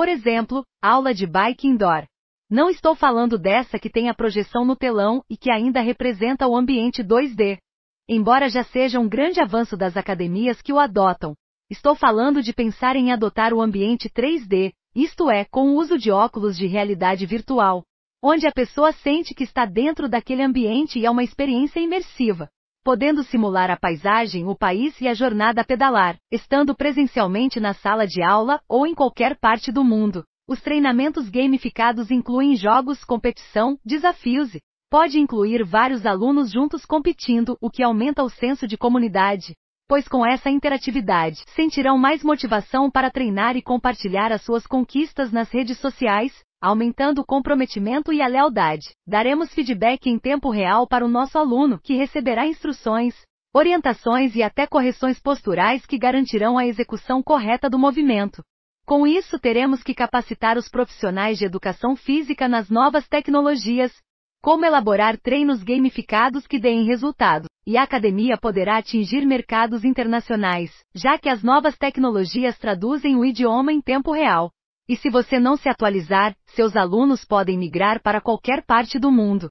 Por exemplo, aula de bike indoor. Não estou falando dessa que tem a projeção no telão e que ainda representa o ambiente 2D. Embora já seja um grande avanço das academias que o adotam, estou falando de pensar em adotar o ambiente 3D, isto é, com o uso de óculos de realidade virtual, onde a pessoa sente que está dentro daquele ambiente e é uma experiência imersiva, podendo simular a paisagem, o país e a jornada a pedalar, estando presencialmente na sala de aula ou em qualquer parte do mundo. Os treinamentos gamificados incluem jogos, competição, desafios e pode incluir vários alunos juntos competindo, o que aumenta o senso de comunidade. Pois com essa interatividade, sentirão mais motivação para treinar e compartilhar as suas conquistas nas redes sociais, aumentando o comprometimento e a lealdade. Daremos feedback em tempo real para o nosso aluno, que receberá instruções, orientações e até correções posturais que garantirão a execução correta do movimento. Com isso, teremos que capacitar os profissionais de educação física nas novas tecnologias, como elaborar treinos gamificados que deem resultado, e a academia poderá atingir mercados internacionais, já que as novas tecnologias traduzem o idioma em tempo real. E se você não se atualizar, seus alunos podem migrar para qualquer parte do mundo.